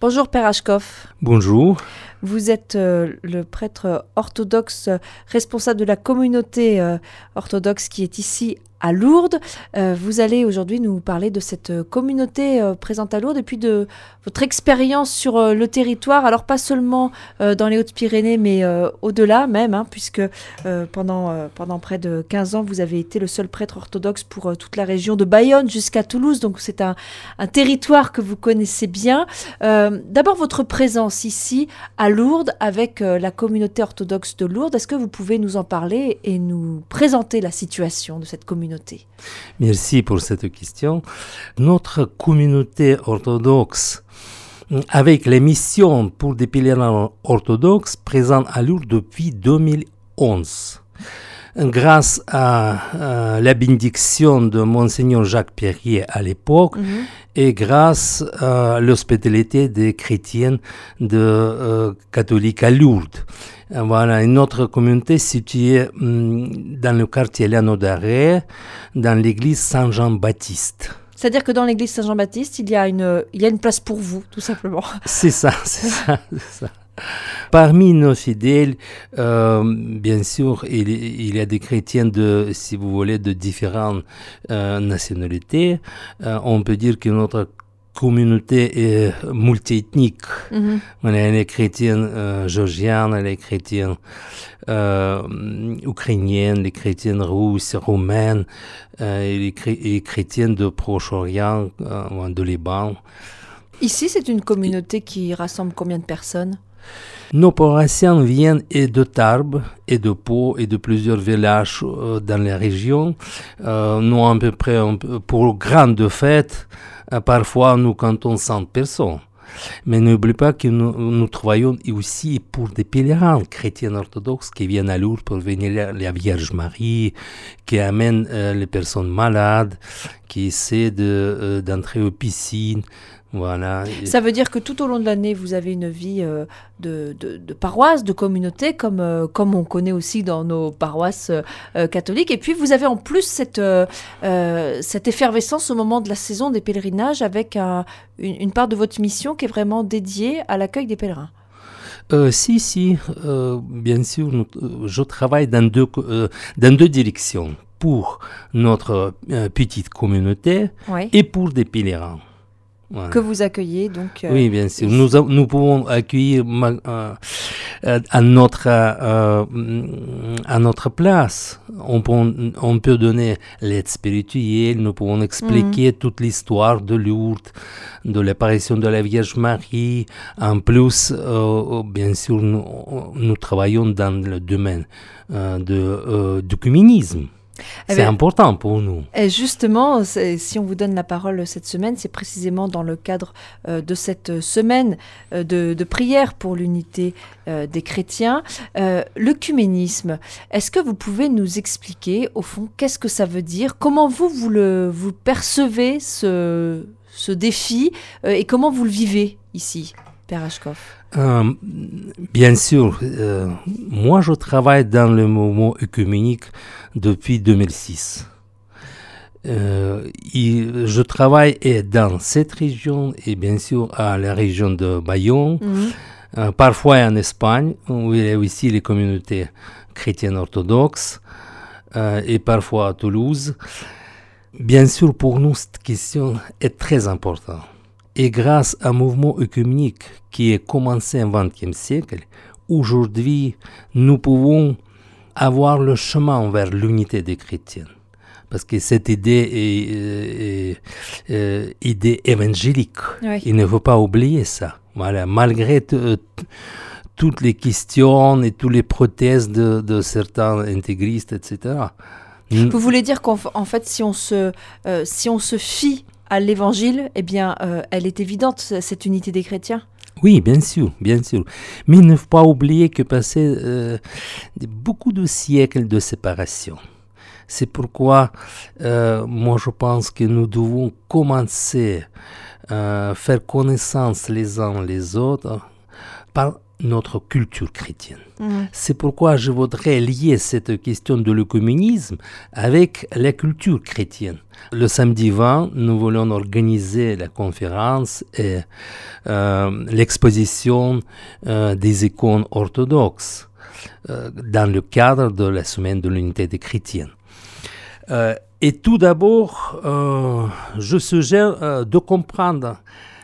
Bonjour Père Ashkoff. Bonjour. Vous êtes euh, le prêtre orthodoxe responsable de la communauté euh, orthodoxe qui est ici à Lourdes. Euh, vous allez aujourd'hui nous parler de cette communauté présente à Lourdes et puis de votre expérience sur le territoire. Alors pas seulement dans les Hautes-Pyrénées, mais au-delà même, hein, puisque pendant, pendant près de 15 ans, vous avez été le seul prêtre orthodoxe pour toute la région de Bayonne jusqu'à Toulouse. Donc c'est un, territoire que vous connaissez bien. D'abord votre présence ici à Lourdes avec euh, la communauté orthodoxe de Lourdes. Est-ce que vous pouvez nous en parler et nous présenter la situation de cette communauté? Merci pour cette question. Notre communauté orthodoxe avec les missions pour des pèlerins orthodoxes présente à Lourdes depuis 2011 grâce à, la bénédiction de Monseigneur Jacques Perrier à l'époque mhm. et grâce à l'hospitalité des chrétiens de euh, catholiques à Lourdes. Voilà, une autre communauté située hum, dans le quartier Léano d'Arrêt, dans l'église Saint-Jean-Baptiste. C'est-à-dire que dans l'église Saint-Jean-Baptiste, il, y a une, il y a une place pour vous, tout simplement. C'est ça, c'est ça, c'est ça. Parmi nos fidèles, euh, bien sûr, il, y a des chrétiens de, si vous voulez, de différentes euh, nationalités. Euh, on peut dire que notre communauté est multiethnique. Mm On a les chrétiens georgiens, les chrétiens ukrainiens, les chrétiens russes, roumains, et les, chrétiens de Proche-Orient, de Liban. Ici, c'est une communauté qui rassemble combien de personnes? Nos paroissiens viennent et de Tarbes, et de Pau, et de plusieurs villages euh, dans la région. Euh, nous, à peu près, pour grandes fêtes, euh, parfois nous comptons 100 personnes. Mais n'oublie pas que nous, travaillons aussi pour des pèlerins chrétiens orthodoxes qui viennent à Lourdes pour venir la Vierge Marie, qui amènent les personnes malades, qui essaient d'entrer aux piscines. Voilà. Ça veut dire que tout au long de l'année, vous avez une vie euh, de, de, paroisse, de communauté, comme, euh, comme on connaît aussi dans nos paroisses euh, catholiques. Et puis, vous avez en plus cette, cette effervescence au moment de la saison des pèlerinages avec une, part de votre mission qui est vraiment dédiée à l'accueil des pèlerins. si, si, bien sûr, je travaille dans deux, dans deux directions. Pour notre petite communauté et pour des pèlerins que vous accueillez. Donc, euh, oui, bien sûr. Nous, nous pouvons accueillir euh, euh, à, notre, à notre place. On peut, on peut donner l'aide spirituelle, nous pouvons expliquer mhm. toute l'histoire de Lourdes, de l'apparition de la Vierge Marie. En plus, bien sûr, nous, nous, travaillons dans le domaine de, du communisme. Eh c'est ben, important pour nous. Et justement, si on vous donne la parole cette semaine, c'est précisément dans le cadre euh, de cette semaine euh, de, prière pour l'unité euh, des chrétiens. L'œcuménisme, est-ce que vous pouvez nous expliquer, au fond, qu'est-ce que ça veut dire? Comment vous, vous, le, vous percevez ce, ce défi et comment vous le vivez ici Père euh, Bien sûr, euh, moi je travaille dans le mouvement œcuménique depuis 2006. Euh, je travaille dans cette région et bien sûr à la région de Bayonne, mhm. parfois en Espagne où il y a aussi les communautés chrétiennes orthodoxes et parfois à Toulouse. Bien sûr, pour nous, cette question est très importante. Et grâce à un mouvement œcuménique qui a commencé au XXe siècle, aujourd'hui, nous pouvons avoir le chemin vers l'unité des chrétiens. Parce que cette idée est, euh, euh, idée évangélique. Il ne faut pas oublier ça. Voilà. Malgré toutes les questions et toutes les prothèses de, certains intégristes, etc. Vous voulez dire qu'en fait, si on se, euh, si on se fie à l'évangile, eh bien, euh, elle est évidente, cette unité des chrétiens? Oui, bien sûr, bien sûr. Mais il ne faut pas oublier que passé euh, beaucoup de siècles de séparation. C'est pourquoi euh, moi je pense que nous devons commencer à faire connaissance les uns les autres par notre culture chrétienne. C'est pourquoi je voudrais lier cette question de l'œcuménisme avec la culture chrétienne. Le samedi 20, nous voulons organiser la conférence et euh, l'exposition euh, des icônes orthodoxes euh, dans le cadre de la semaine de l'unité des chrétiens. et tout d'abord, je suggère de comprendre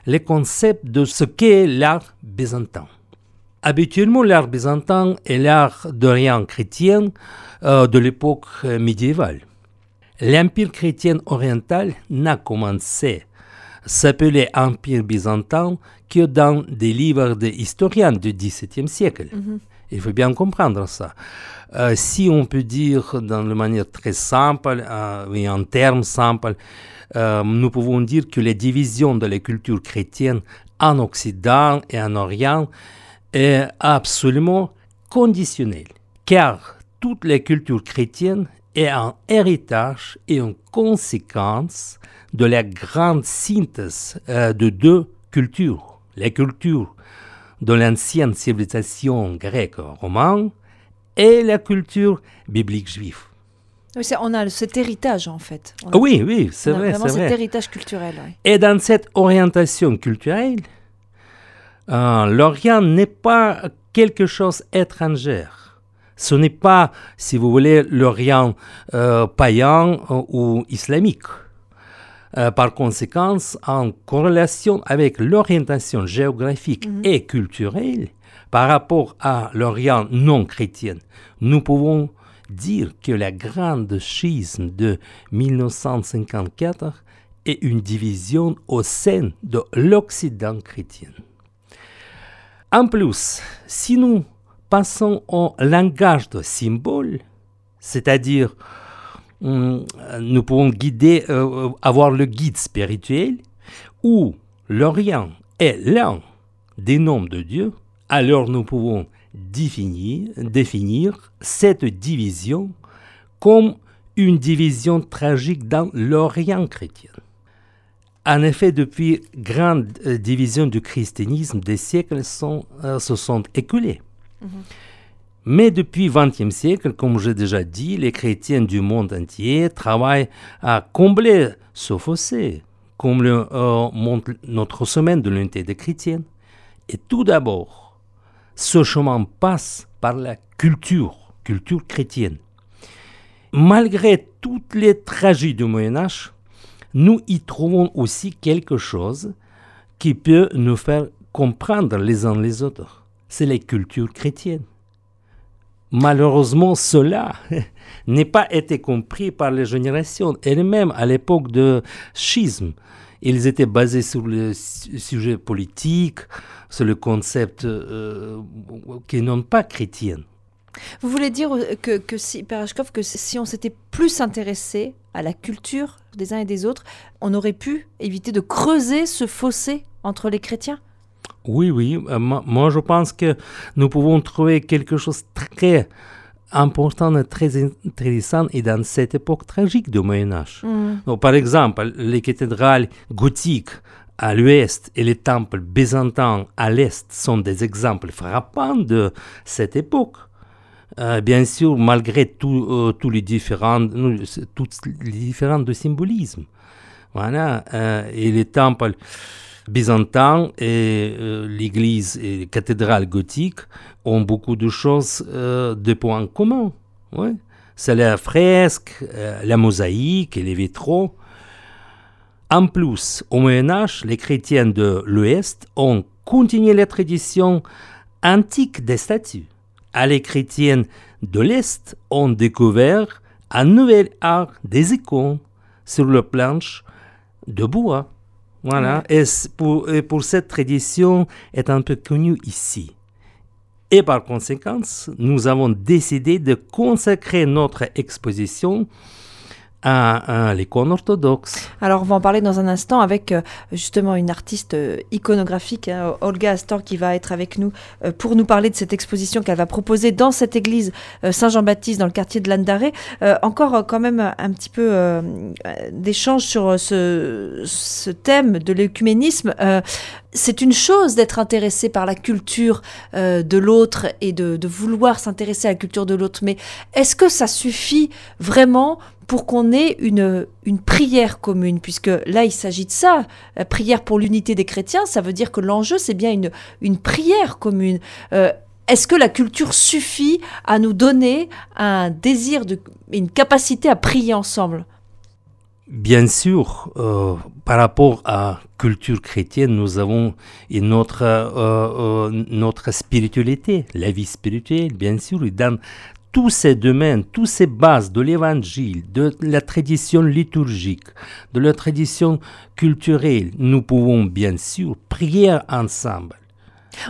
les concepts de ce qu'est l'art byzantin. Habituellement, l'art byzantin est l'art d'Orient chrétien euh, de l'époque médiévale. L'Empire chrétien oriental n'a commencé à s'appeler Empire byzantin que dans des livres d'historiens du XVIIe siècle. Mhm. Il faut bien comprendre ça. Euh, si on peut dire d'une manière très simple, euh, et en termes simples, nous pouvons dire que les divisions de la culture chrétienne en Occident et en Orient est absolument conditionnel, car toute la culture chrétienne est un héritage et une conséquence de la grande synthèse euh, de deux cultures, la culture de l'ancienne civilisation grecque romaine et la culture biblique juive. on a cet héritage en fait. oui, oui, c'est vrai. Vraiment cet héritage culturel. Et dans cette orientation culturelle, euh, L'Orient n'est pas quelque chose étranger. Ce n'est pas, si vous voulez, l'Orient euh, païen euh, ou islamique. par conséquent, en corrélation avec l'orientation géographique mhm. et culturelle par rapport à l'Orient non chrétien, nous pouvons dire que la grande schisme de 1954 est une division au sein de l'Occident chrétien. En plus, si nous passons au langage de symboles, c'est-à-dire hum, nous pouvons euh, avoir le guide spirituel, où l'Orient est l'un des noms de Dieu, alors nous pouvons définir cette division comme une division tragique dans l'Orient chrétien. En effet, depuis grande euh, division du christianisme, des siècles sont, euh, se sont écoulés. Mhm. Mais depuis le XXe siècle, comme j'ai déjà dit, les chrétiens du monde entier travaillent à combler ce fossé, comme le euh, montre notre semaine de l'unité des chrétiens. Et tout d'abord, ce chemin passe par la culture, culture chrétienne. Malgré toutes les tragédies du Moyen Âge, nous y trouvons aussi quelque chose qui peut nous faire comprendre les uns les autres. C'est les cultures chrétiennes. Malheureusement, cela n'est pas été compris par les générations elles-mêmes à l'époque de schisme. Ils étaient basés sur le sujet politique, sur le concept euh, qui n'ont pas chrétien. Vous voulez dire que, que si, que si on s'était plus intéressé à la culture des uns et des autres, on aurait pu éviter de creuser ce fossé entre les chrétiens? Oui, oui. Euh, moi, je pense que nous pouvons trouver quelque chose de très important et très intéressant et dans cette époque tragique du Moyen Âge. Mm. par exemple, les cathédrales gothiques à l'ouest et les temples byzantins à l'est sont des exemples frappants de cette époque. Euh, bien sûr, malgré euh, tous les différents, toutes les différents de symbolisme. Voilà. Euh, et les temples byzantins et l'église et les cathédrales gothiques ont beaucoup de choses, de points communs. C'est la fresque, la mosaïque et les vitraux. En plus, au Moyen Âge, les chrétiens de l'Ouest ont continué les traditions antiques des statues les chrétiennes de l'Est ont découvert un nouvel art des icônes sur le planche de bois. Voilà, et, pour, et pour cette tradition est un peu connue ici. Et par conséquent, nous avons décidé de consacrer notre exposition à, l'icône orthodoxe. Alors on va en parler dans un instant avec euh, justement une artiste euh, iconographique, hein, Olga Astor, qui va être avec nous euh, pour nous parler de cette exposition qu'elle va proposer dans cette église Saint-Jean-Baptiste dans le quartier de Landaré. encore quand même un petit peu d'échange sur ce, thème de l'écuménisme. c'est une chose d'être intéressé par la culture de l'autre et de vouloir s'intéresser à la culture de l'autre, mais est-ce que ça suffit vraiment pour qu'on ait une, une prière commune, puisque là il s'agit de ça, la prière pour l'unité des chrétiens, ça veut dire que l'enjeu c'est bien une, une prière commune. Euh, est-ce que la culture suffit à nous donner un désir, de, une capacité à prier ensemble? Bien sûr, euh, par rapport à culture chrétienne, nous avons une notre, euh, notre spiritualité, la vie spirituelle, bien sûr, dans tous ces domaines, toutes ces bases de l'évangile, de la tradition liturgique, de la tradition culturelle, nous pouvons bien sûr prier ensemble.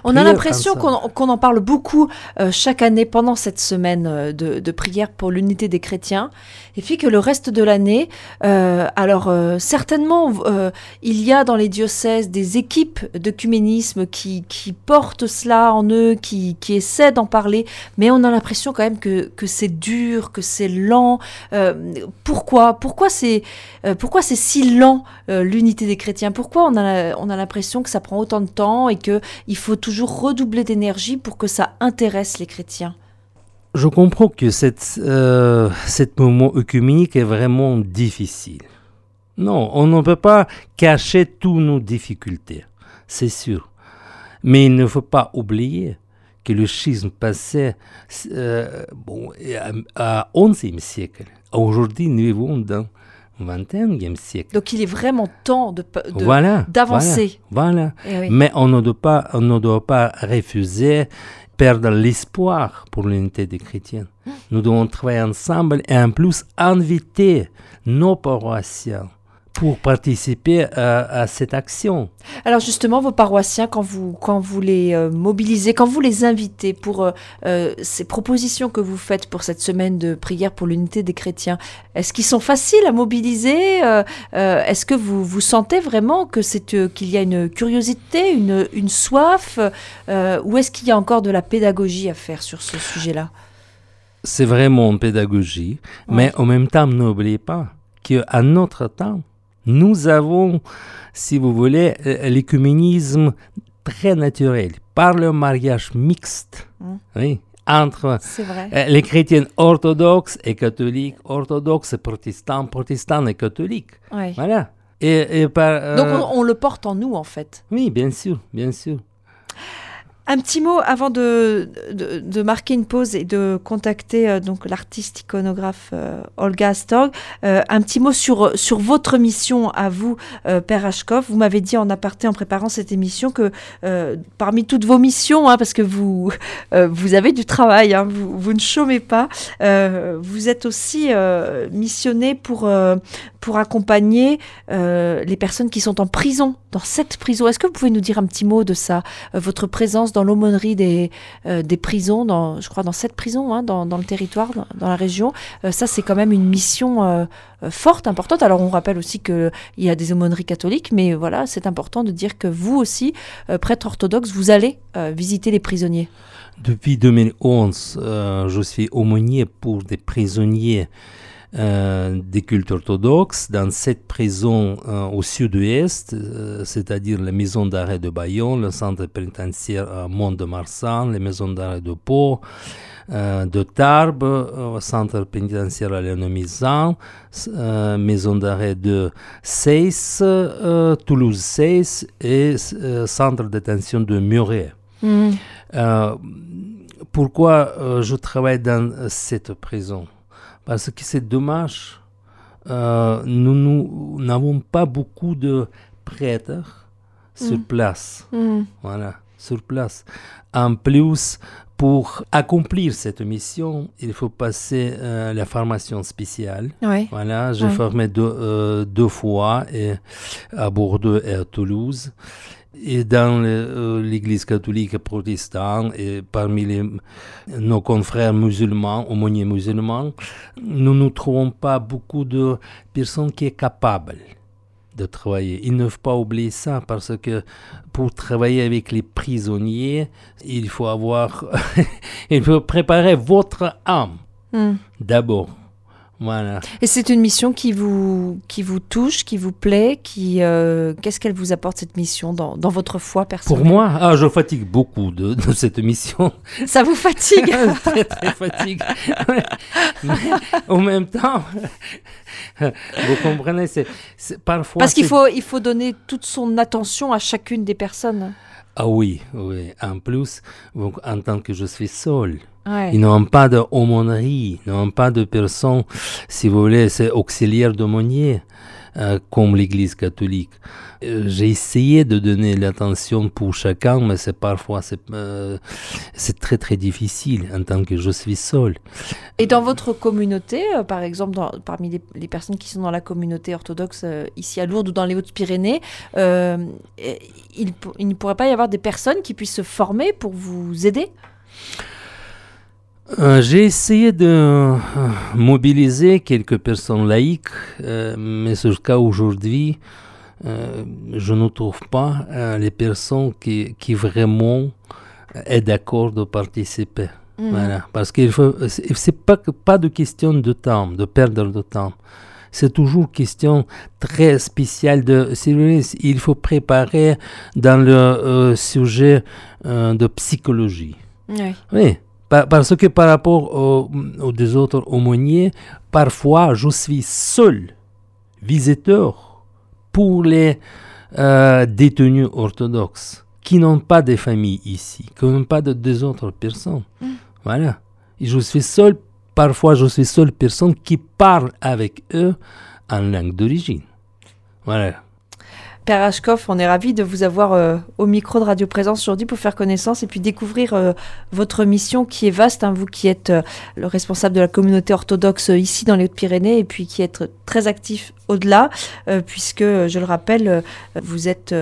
On a l'impression qu'on en parle beaucoup euh, chaque année pendant cette semaine euh, de, de, prière pour l'unité des chrétiens, et puis que le reste de l'année, euh, alors euh, certainement, il y a dans les diocèses des équipes d'œcuménisme qui, qui portent cela en eux, qui, qui essaient d'en parler, mais on a l'impression quand même que, que c'est dur, que c'est lent. pourquoi Pourquoi c'est pourquoi c'est si lent l'unité des chrétiens? Pourquoi on a, on a l'impression que ça prend autant de temps et que il faut toujours redoubler d'énergie pour que ça intéresse les chrétiens Je comprends que cette, euh, moment œcuménique est vraiment difficile. Non, on ne peut pas cacher toutes nos difficultés, c'est sûr. Mais il ne faut pas oublier que le schisme passait euh, bon, à 11e siècle. Aujourd'hui, nous vivons dans 21e siècle. Donc il est vraiment temps de, de voilà, d'avancer. Voilà. voilà. Oui. Mais on ne, doit pas, on ne doit pas refuser, perdre l'espoir pour l'unité des chrétiens. Nous devons travailler ensemble et en plus inviter nos paroissiens pour participer à, à, cette action. Alors justement, vos paroissiens, quand vous, quand vous les euh, mobilisez, quand vous les invitez pour euh, euh, ces propositions que vous faites pour cette semaine de prière pour l'unité des chrétiens, est-ce qu'ils sont faciles à mobiliser euh, Est-ce que vous, vous sentez vraiment que c'est qu'il y a une curiosité, une, une soif, ou est-ce qu'il y a encore de la pédagogie à faire sur ce sujet-là? C'est vraiment une pédagogie, mais en même temps, n'oubliez pas qu'à notre temps, nous avons, si vous voulez, l'écuménisme très naturel, par le mariage mixte, mmh. oui, entre les chrétiens orthodoxes et catholiques, orthodoxes et protestants, protestants et catholiques. Oui. Voilà. Et, et par, euh... Donc on, on, le porte en nous, en fait. Oui, bien sûr, bien sûr. Un petit mot avant de, de, de, marquer une pause et de contacter euh, donc l'artiste iconographe euh, Olga Astorg. Euh, un petit mot sur, sur votre mission à vous, euh, Père Hachkov. Vous m'avez dit en aparté en préparant cette émission que euh, parmi toutes vos missions, hein, parce que vous, euh, vous avez du travail, hein, vous, vous, ne chômez pas, vous êtes aussi missionné pour, pour accompagner les personnes qui sont en prison, dans cette prison. Est-ce que vous pouvez nous dire un petit mot de ça, votre présence dans l'aumônerie des, euh, des prisons, je crois dans cette prison, hein, dans, dans, le territoire, dans, dans la région. Euh, ça, c'est quand même une mission euh, forte, importante. Alors, on rappelle aussi qu'il y a des aumôneries catholiques, mais voilà, c'est important de dire que vous aussi, prêtre orthodoxe, vous allez visiter les prisonniers. Depuis 2011, je suis aumônier pour des prisonniers euh, des cultes orthodoxes dans cette prison euh, au sud-ouest, euh, c'est-à-dire la maison d'arrêt de Bayonne, le centre pénitentiaire à Mont-de-Marsan, les maisons d'arrêt de Pau, de Tarbes, au centre pénitentiaire à Lénomizan, maison d'arrêt de Seyss, Toulouse Seyss et centre de détention de Muret. Mmh. pourquoi je travaille dans cette prison? Parce que c'est dommage. Euh, nous n'avons pas beaucoup de prêtres mm. sur place. Mm. Voilà, sur place. En plus, pour accomplir cette mission, il faut passer euh, la formation spéciale. Oui. Voilà, j'ai formé deux, euh, deux fois et à Bordeaux et à Toulouse et dans euh, l'Église catholique protestante et parmi les, nos confrères musulmans, aumôniers musulmans, nous ne trouvons pas beaucoup de personnes qui sont capables de travailler. Il ne faut pas oublier ça parce que pour travailler avec les prisonniers, il faut avoir, il faut préparer votre âme mm. d'abord. Voilà. Et c'est une mission qui vous, qui vous touche, qui vous plaît, qui euh, qu'est-ce qu'elle vous apporte cette mission dans, dans votre foi personnelle? Pour moi, ah, je fatigue beaucoup de, de cette mission. Ça vous fatigue? Très très fatigue. Mais en même temps, vous comprenez, c'est parfois. Parce qu'il faut, il faut donner toute son attention à chacune des personnes. Ah oui, oui. En plus, donc, en tant que je suis seul, Ouais. ils n'ont pas d'aumônerie, ils n'ont pas de personnes, si vous voulez, c'est auxiliaire d'aumônier, euh, comme l'Église catholique. Euh, J'ai essayé de donner l'attention pour chacun, mais c'est parfois c'est euh, c'est très très difficile en tant que je suis seul. Et dans votre communauté, euh, par exemple, dans- parmi les, les personnes qui sont dans la communauté orthodoxe euh, ici à Lourdes ou dans les Hautes-Pyrénées, il ne pourrait pas y avoir des personnes qui puissent se former pour vous aider? Euh, J'ai essayé de euh, mobiliser quelques personnes laïques, euh, mais jusqu'à aujourd'hui, euh, je ne trouve pas les personnes qui, qui vraiment est d'accord de participer. Mhm. Voilà. Parce qu'il faut, c'est pas, que- pas de question de temps, de perdre de temps. C'est toujours question très spéciale de, il faut préparer dans le sujet de psychologie. Oui, pa- parce que par rapport aux, aux deux autres aumôniers, parfois je suis seul visiteur pour les euh, détenus orthodoxes qui n'ont pas de famille ici, qui n'ont pas de deux autres personnes. Mm. Voilà. Et je suis seul, parfois je suis seule personne qui parle avec eux en langue d'origine. Voilà. Père Ashkoff, on est ravi de vous avoir euh, au micro de Radio Présence aujourd'hui pour faire connaissance et puis découvrir euh, votre mission qui est vaste, hein, vous qui êtes euh, le responsable de la communauté orthodoxe ici dans les Hautes-Pyrénées et puis qui êtes très actif au-delà, puisque, je le rappelle, vous êtes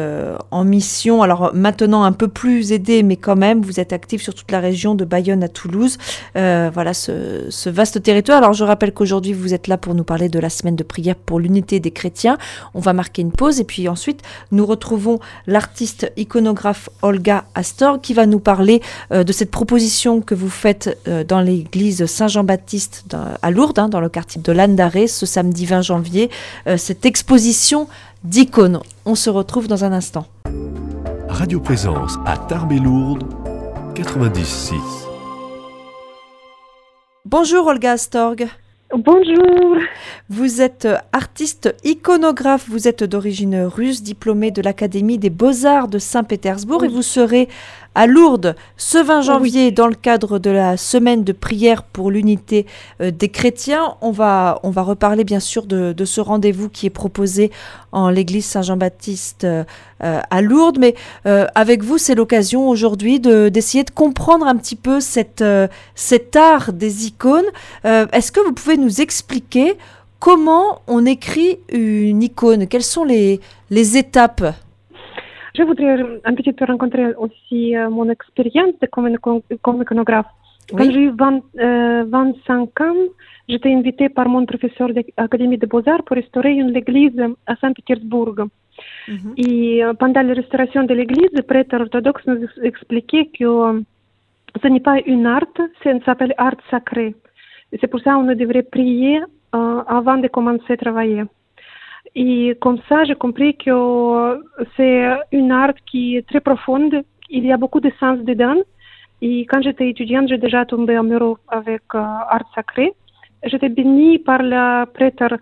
en mission, alors maintenant un peu plus aidé, mais quand même, vous êtes actif sur toute la région de Bayonne à Toulouse. Voilà ce vaste territoire. Alors je rappelle qu'aujourd'hui, vous êtes là pour nous parler de la semaine de prière pour l'unité des chrétiens. On va marquer une pause et puis ensuite, nous retrouvons l'artiste iconographe Olga Astor qui va nous parler euh, de cette proposition que vous faites euh, dans l'église Saint-Jean-Baptiste à Lourdes, hein, dans le quartier de Landaré, ce samedi 20 janvier, euh, cette exposition d'icônes. On se retrouve dans un instant. Radio Présence à Tarbes et Lourdes 96. Bonjour Olga Astorg. Bonjour. Vous êtes artiste iconographe, vous êtes d'origine russe, diplômé de l'Académie des Beaux-Arts de Saint-Pétersbourg et vous serez à Lourdes ce 20 janvier dans le cadre de la semaine de prière pour l'unité euh, des chrétiens. On va, on va reparler bien sûr de, de ce rendez-vous qui est proposé en l'église Saint-Jean-Baptiste euh, euh, à Lourdes, mais euh, avec vous c'est l'occasion aujourd'hui de- d'essayer de comprendre un petit peu cette, cet art des icônes. Est-ce que vous pouvez nous expliquer comment on écrit une icône? Quelles sont les, les étapes? Je voudrais un petit peu rencontrer aussi mon expérience de comme, ico- comme iconographe. Quand j'ai eu 20, euh, 25 ans, j'étais invitée par mon professeur de l'Académie des Beaux-Arts pour restaurer une église à Saint-Pétersbourg. Mhm. Et euh, pendant la restauration de l'église, le prêtre orthodoxe nous ex- expliquait que euh, ce n'est pas une art, ça s'appelle art sacré. Et c'est pour ça qu'on devrait prier euh, avant de commencer à travailler. Et comme ça, j'ai compris que c'est une art qui est très profonde. Il y a beaucoup de sens dedans. Et quand j'étais étudiante, j'ai déjà tombé amoureux avec euh, art sacré. J'étais bénie par le prêtre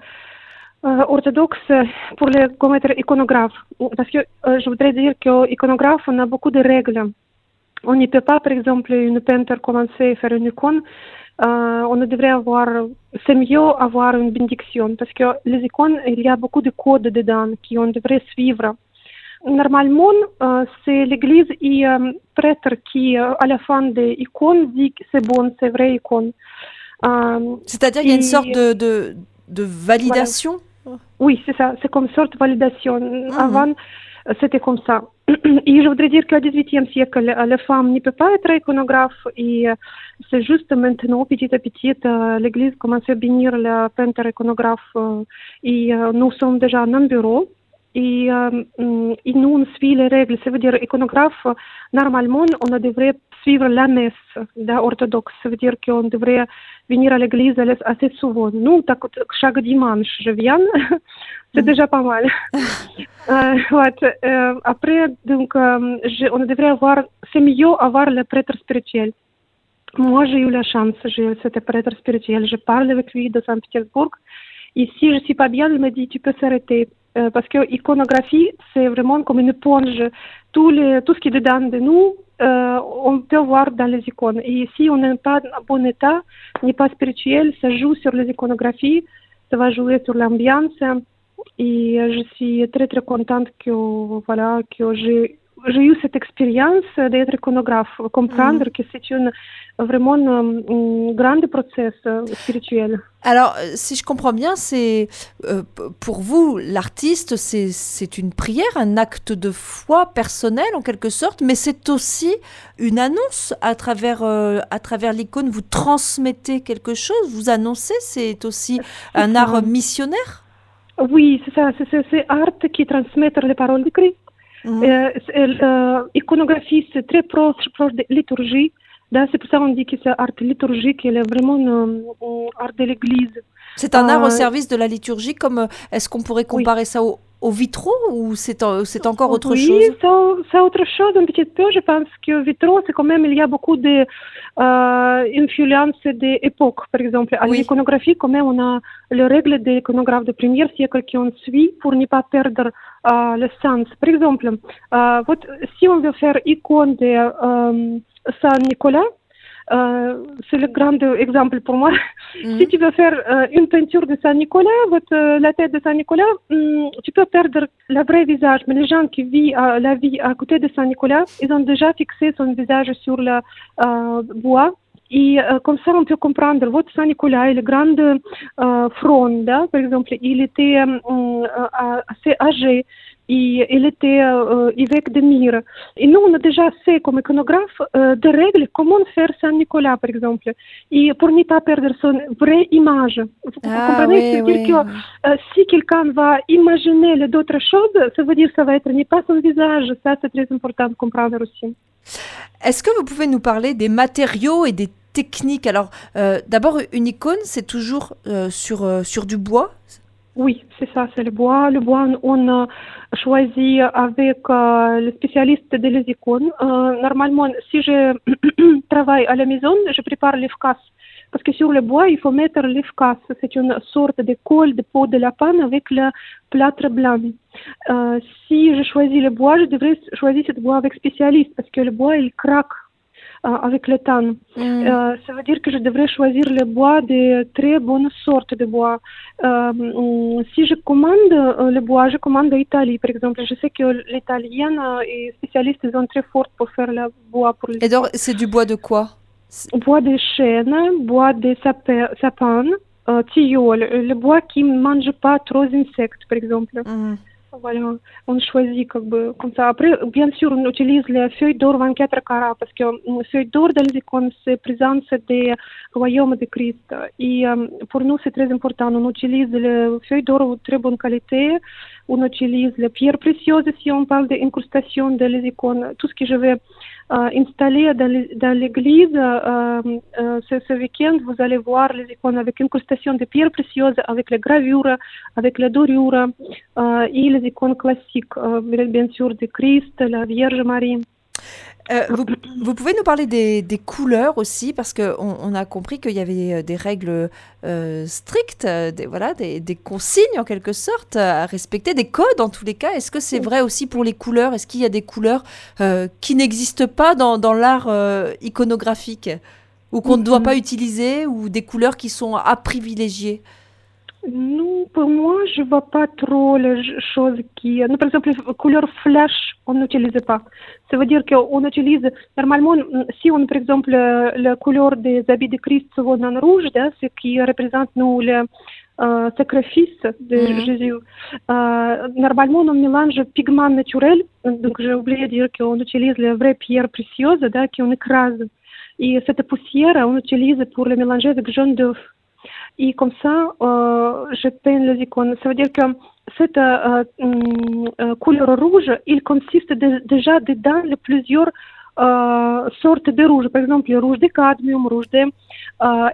euh, orthodoxe pour le, comme être iconographe. Parce que euh, je voudrais dire qu'iconographe, on a beaucoup de règles. On ne peut pas, par exemple, une peintre commencer à faire une icône. Euh, on devrait avoir, c'est mieux avoir une bénédiction parce que les icônes, il y a beaucoup de codes dedans qui on devrait suivre. Normalement, euh, c'est l'Église et euh, prêtre qui, à la fin des icônes, dit que c'est bon, c'est vrai icône. C'est-à-dire qu'il y a une sorte de, de, de validation? Oui, c'est ça, c'est comme sorte de validation. Avant, euh, c'était comme ça. Et je voudrais dire qu'au XVIIIe siècle, la femme ne peut pas être iconographe et euh, c'est juste maintenant, petit à petit, euh, l'Église commence à bénir le peintre iconographe euh, et nous sommes déjà en bureau. Et, nous, on suit les règles. Ça veut dire, iconographe, normalement, on devrait suivre la messe orthodoxe. Ça veut dire qu'on devrait venir à l'église assez souvent. Nous, chaque dimanche, je viens. C'est déjà pas mal. après, donc, on devrait avoir, c'est mieux avoir le prêtre spirituel. Moi, j'ai eu la chance, j'ai cet prêtre spirituel. Je parle avec lui de Saint-Pétersbourg. Ici, je suis pas bien, il me dit, tu peux s'arrêter. Euh, parce que l'iconographie, c'est vraiment comme une éponge. Tout, ce qui est dedans de nous, euh, on peut voir dans les icônes. Et si on n'est pas en bon état, n'est pas spirituel, ça joue sur les iconographies, ça va jouer sur l'ambiance. Et je suis très très contente que voilà que j'ai j'ai eu cette expérience d'être iconographe, comprendre que c'est une vraiment un grand process spirituel. Alors, si je comprends bien, c'est euh, pour vous, l'artiste, c'est une prière, un acte de foi personnel en quelque sorte, mais c'est aussi une annonce à travers, euh, à travers l'icône. Vous transmettez quelque chose, vous annoncez, c'est aussi un art missionnaire? Oui, c'est ça, c'est art qui transmet les paroles de Christ. Mm -hmm. L'iconographie, c'est très proche, proche de liturgie. C'est pour ça qu'on dit que c'est art liturgique, il est vraiment un art de l'Église. C'est un art au service de la liturgie, comme est-ce qu'on pourrait comparer oui. ça au, au vitraux ou c'est encore autre oui, chose Oui, c'est autre chose un petit peu. Je pense que vitraux, c'est quand même, il y a beaucoup d'influence euh, des époques. Par exemple, à oui. l'iconographie, quand même, on a les règles des iconographes de premier siècle qu'on suit pour ne pas perdre euh, le sens. Par exemple, euh, вот, si on veut faire icône de euh, Saint-Nicolas, euh, c'est le grand exemple pour moi. -hmm. Si tu veux faire euh, une peinture de Saint-Nicolas, euh, la tête de Saint-Nicolas, mm, tu peux perdre le vrai visage. Mais les gens qui vivent la vie à côté de Saint-Nicolas, ils ont déjà fixé son visage sur le bois. Et comme ça, on peut comprendre, votre Saint-Nicolas, est grand front, par exemple, il était assez âgé, et il était euh, évêque de Myre. Et nous, on a déjà fait comme iconographe euh, des règles comment faire Saint-Nicolas, par exemple, et pour ne pas perdre son vraie image. Vous ah, comprenez oui, C'est-à-dire oui. que euh, si quelqu'un va imaginer d'autres choses, ça veut dire que ça va être n'est pas son visage. Ça, c'est très important de comprendre aussi. Est-ce que vous pouvez nous parler des matériaux et des techniques Alors, euh, d'abord, une icône, c'est toujours euh, sur, sur du bois? Oui, c'est ça, c'est le bois. Le bois, on a choisi avec euh, le spécialiste de les icônes. Euh, normalement, si je travaille à la maison, je prépare l'efficace. Parce que sur le bois, il faut mettre l'efficace. C'est une sorte de colle de peau de lapin avec le plâtre blanc. Euh, si je choisis le bois, je devrais choisir ce bois avec spécialiste parce que le bois, il craque avec le temps. Mm. Euh, ça veut dire que je devrais choisir le bois de très bonne sorte de bois. Euh, si je commande euh, le bois, je commande d'Italie, par exemple. Je sais que l'italienne et spécialistes sont très forts pour faire le bois pour les Et donc, c'est du bois de quoi? Bois de chêne, bois de sapin, euh, tilleul, le bois qui ne mange pas trop d'insectes, par exemple. Mm. Voilà, on choisit comme, euh, comme ça. Après, bien sûr, on utilise les feuilles d'or 24 carats parce que euh, feuilles d'or dans les icônes, c'est présence des royaumes de Christ. Et euh, pour nous, c'est très important. On utilise les feuilles d'or de très bonne qualité. On utilise les pierres précieuses si on parle d'incrustation dans les icônes. Tout ce que je vais euh, installer dans l'église euh, ce, ce week-end, vous allez voir les icônes avec incrustation de pierres précieuses, avec les gravures, avec la dorure et les icônes classiques, bien sûr de Christ, la Vierge Marie. Euh, vous, vous, pouvez nous parler des, des couleurs aussi, parce qu'on on a compris qu'il y avait des règles euh, strictes, des, voilà, des, des, consignes en quelque sorte à respecter, des codes en tous les cas. Est-ce que c'est vrai aussi pour les couleurs? Est-ce qu'il y a des couleurs euh, qui n'existent pas dans, dans l'art iconographique? Ou qu'on ne doit pas utiliser ou des couleurs qui sont à privilégier? Non, pour moi, je vois pas trop les choses qui... Non, par exemple, couleur flash, on n'utilise pas. Ça veut dire qu'on utilise... Normalement, si on, par exemple, la couleur des habits de Christ souvent en rouge, да, ce qui représente, nous, le euh, sacrifice de mm -hmm. Jésus, euh, normalement, on mélange pigments naturels. Donc, j'ai oublié de dire qu'on utilise les vraies pierres précieuses, да, qu'on écrase. Et cette poussière, on utilise pour le mélanger avec jaune d'œuf. Et comme ça, je peins les icônes. Ça veut dire que cette couleur rouge, il consiste déjà dedans les plusieurs sortes de rouge. Par exemple, le rouge de cadmium, rouge de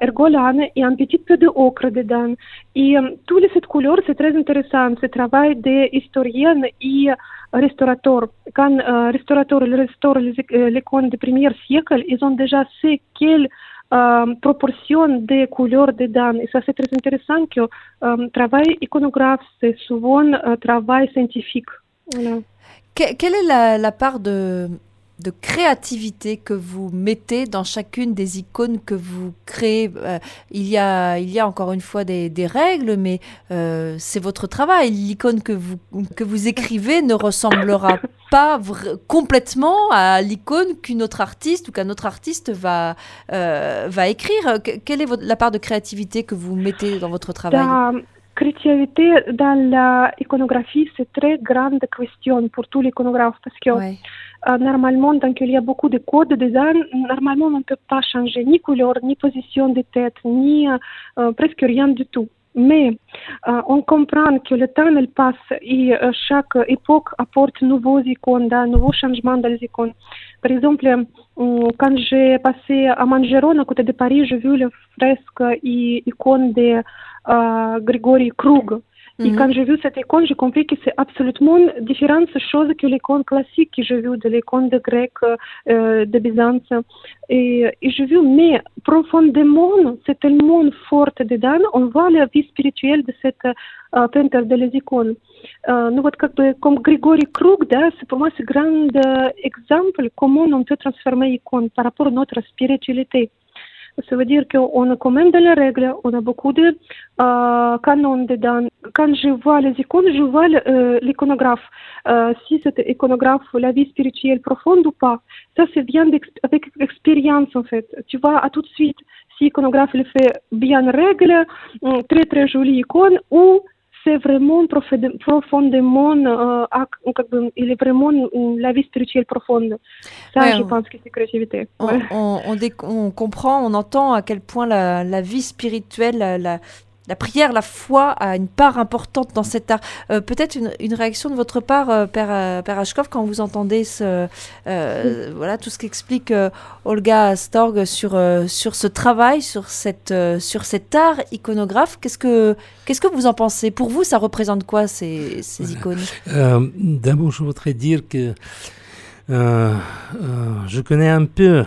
ergolane et un petit peu de ocre dedans. Et toutes les cette couleurs, c'est très intéressant. C'est travail des historiens et restaurateurs. Quand euh, restaurateurs restaurent les, les cônes du premier siècle, ils ont déjà su quelle euh, proportion de couleurs dedans. Et ça, c'est très intéressant que euh, travail iconographe, c'est souvent euh, travail scientifique. Voilà. Que, quelle est la, la part de de créativité que vous mettez dans chacune des icônes que vous créez. Euh, il, y a, il y a encore une fois des, des règles, mais euh, c'est votre travail. L'icône que vous, que vous écrivez ne ressemblera pas complètement à l'icône qu'une autre artiste ou qu'un autre artiste va, euh, va écrire. quelle est votre, la part de créativité que vous mettez dans votre travail? La créativité dans l'iconographie, c'est très grande question pour tous les iconographes parce que Ouais. Euh, normalement, tant qu'il y a beaucoup de codes de design, normalement, on ne peut pas changer ni couleur, ni position de tête, ni euh, euh, presque rien du tout. Mais on comprend que le temps il passe et chaque époque apporte nouveaux icônes, de nouveaux changements dans les icônes. Par exemple, quand j'ai passé à Mangeron, à côté de Paris, j'ai vu les fresques et icônes de Grégory Krug. Et Mhm. quand j'ai vu cette icône, j'ai compris que c'est absolument différentes choses que l'icône classique que j'ai vue de l'icône de grec, euh, de Byzance. Et, et j'ai vu, mais profondément, c'est tellement forte dedans, on voit la vie spirituelle de cette euh, peintre de les icônes. Euh, ну вот как бы comme Григорий Круг, да, c'est pour moi c'est grand euh, exemple comment on peut transformer icône par rapport à notre spiritualité. Ça veut dire qu'on a quand les règles, on a beaucoup de euh, canons dedans. Quand je vois les icônes, je vois euh, l'iconographe. Euh, si c'est iconographe, la vie spirituelle profonde ou pas. Ça, c'est bien avec expérience en fait. Tu vois à tout de suite si l'iconographe fait bien règle, hum, très très jolie icône ou c'est vraiment profond- profondément, euh, ac- как бы, il est vraiment hum, la vie spirituelle profonde. Ça, Ouais, je on- pense que c'est créativité. On, Ouais. on- on dé- on comprend, on entend à quel point la, la vie spirituelle, la, la- prière, la foi a une part importante dans cet art. Euh, Peut-être une, une réaction de votre part, euh, Père, euh, Père quand vous entendez ce, euh, voilà, tout ce qu'explique Olga Storg sur, sur ce travail, sur, cette, sur cet art iconographe. Qu'est-ce que, qu'est-ce que vous en pensez? Pour vous, ça représente quoi ces, ces icônes? D'abord, je voudrais dire que je connais un peu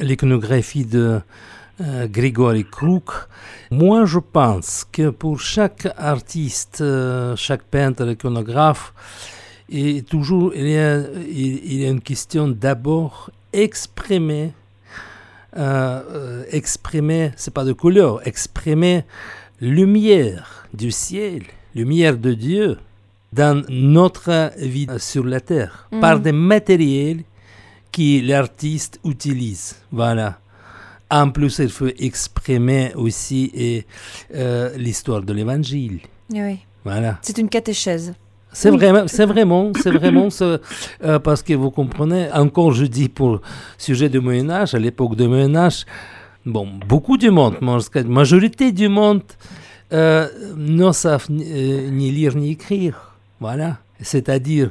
l'iconographie de euh, Grégory Kruk. Moi, je pense que pour chaque artiste, euh, chaque peintre, iconographe, et toujours, il y a, il, il y a une question d'abord exprimer, euh, euh, exprimer, c'est pas de couleur, exprimer lumière du ciel, lumière de Dieu dans notre vie sur la terre, par des matériels que l'artiste utilise. Voilà. En plus, il faut exprimer aussi et, euh, l'histoire de l'évangile. Oui, Voilà. c'est une catéchèse. C'est Oui, vraiment, c'est vraiment, c'est vraiment ce, euh, parce que vous comprenez, encore je dis pour sujet du Moyen Âge, à l'époque du Moyen Âge, bon, beaucoup du monde, la majorité du monde euh, ne savent ni, lire ni écrire, voilà. C'est-à-dire,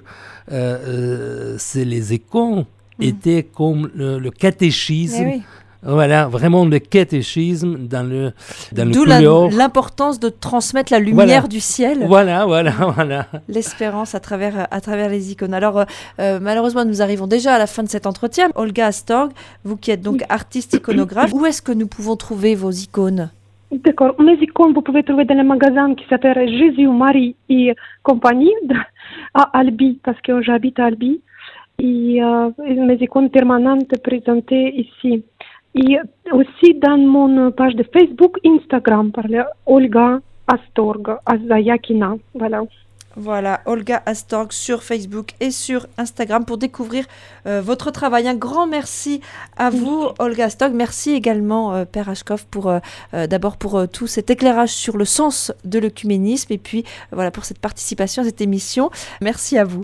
c'est les icônes étaient comme le, le catéchisme, Eh oui. Voilà, vraiment le catéchisme dans le dans le D'où couleur. l'importance de transmettre la lumière Voilà. du ciel, Voilà, voilà, voilà. l'espérance à travers, à travers les icônes. Alors, euh, euh, malheureusement, nous arrivons déjà à la fin de cet entretien. Olga Astorg, vous qui êtes donc artiste iconographe, où est-ce que nous pouvons trouver vos icônes? D'accord. Mes icônes, vous pouvez trouver dans le magasin qui s'appelle Jésus, Marie et compagnie à Albi, parce que j'habite à Albi. Et euh, mes icônes permanentes présentées ici. Et aussi dans mon page de Facebook, Instagram, par Olga Astorg, Azayakina. Voilà. Voilà, Olga Astorg sur Facebook et sur Instagram pour découvrir euh, votre travail. Un grand merci à vous, Olga Astorg. Merci également, euh, Père Hachkov, pour euh, d'abord pour tout cet éclairage sur le sens de l'œcuménisme et puis voilà pour cette participation à cette émission. Merci à vous.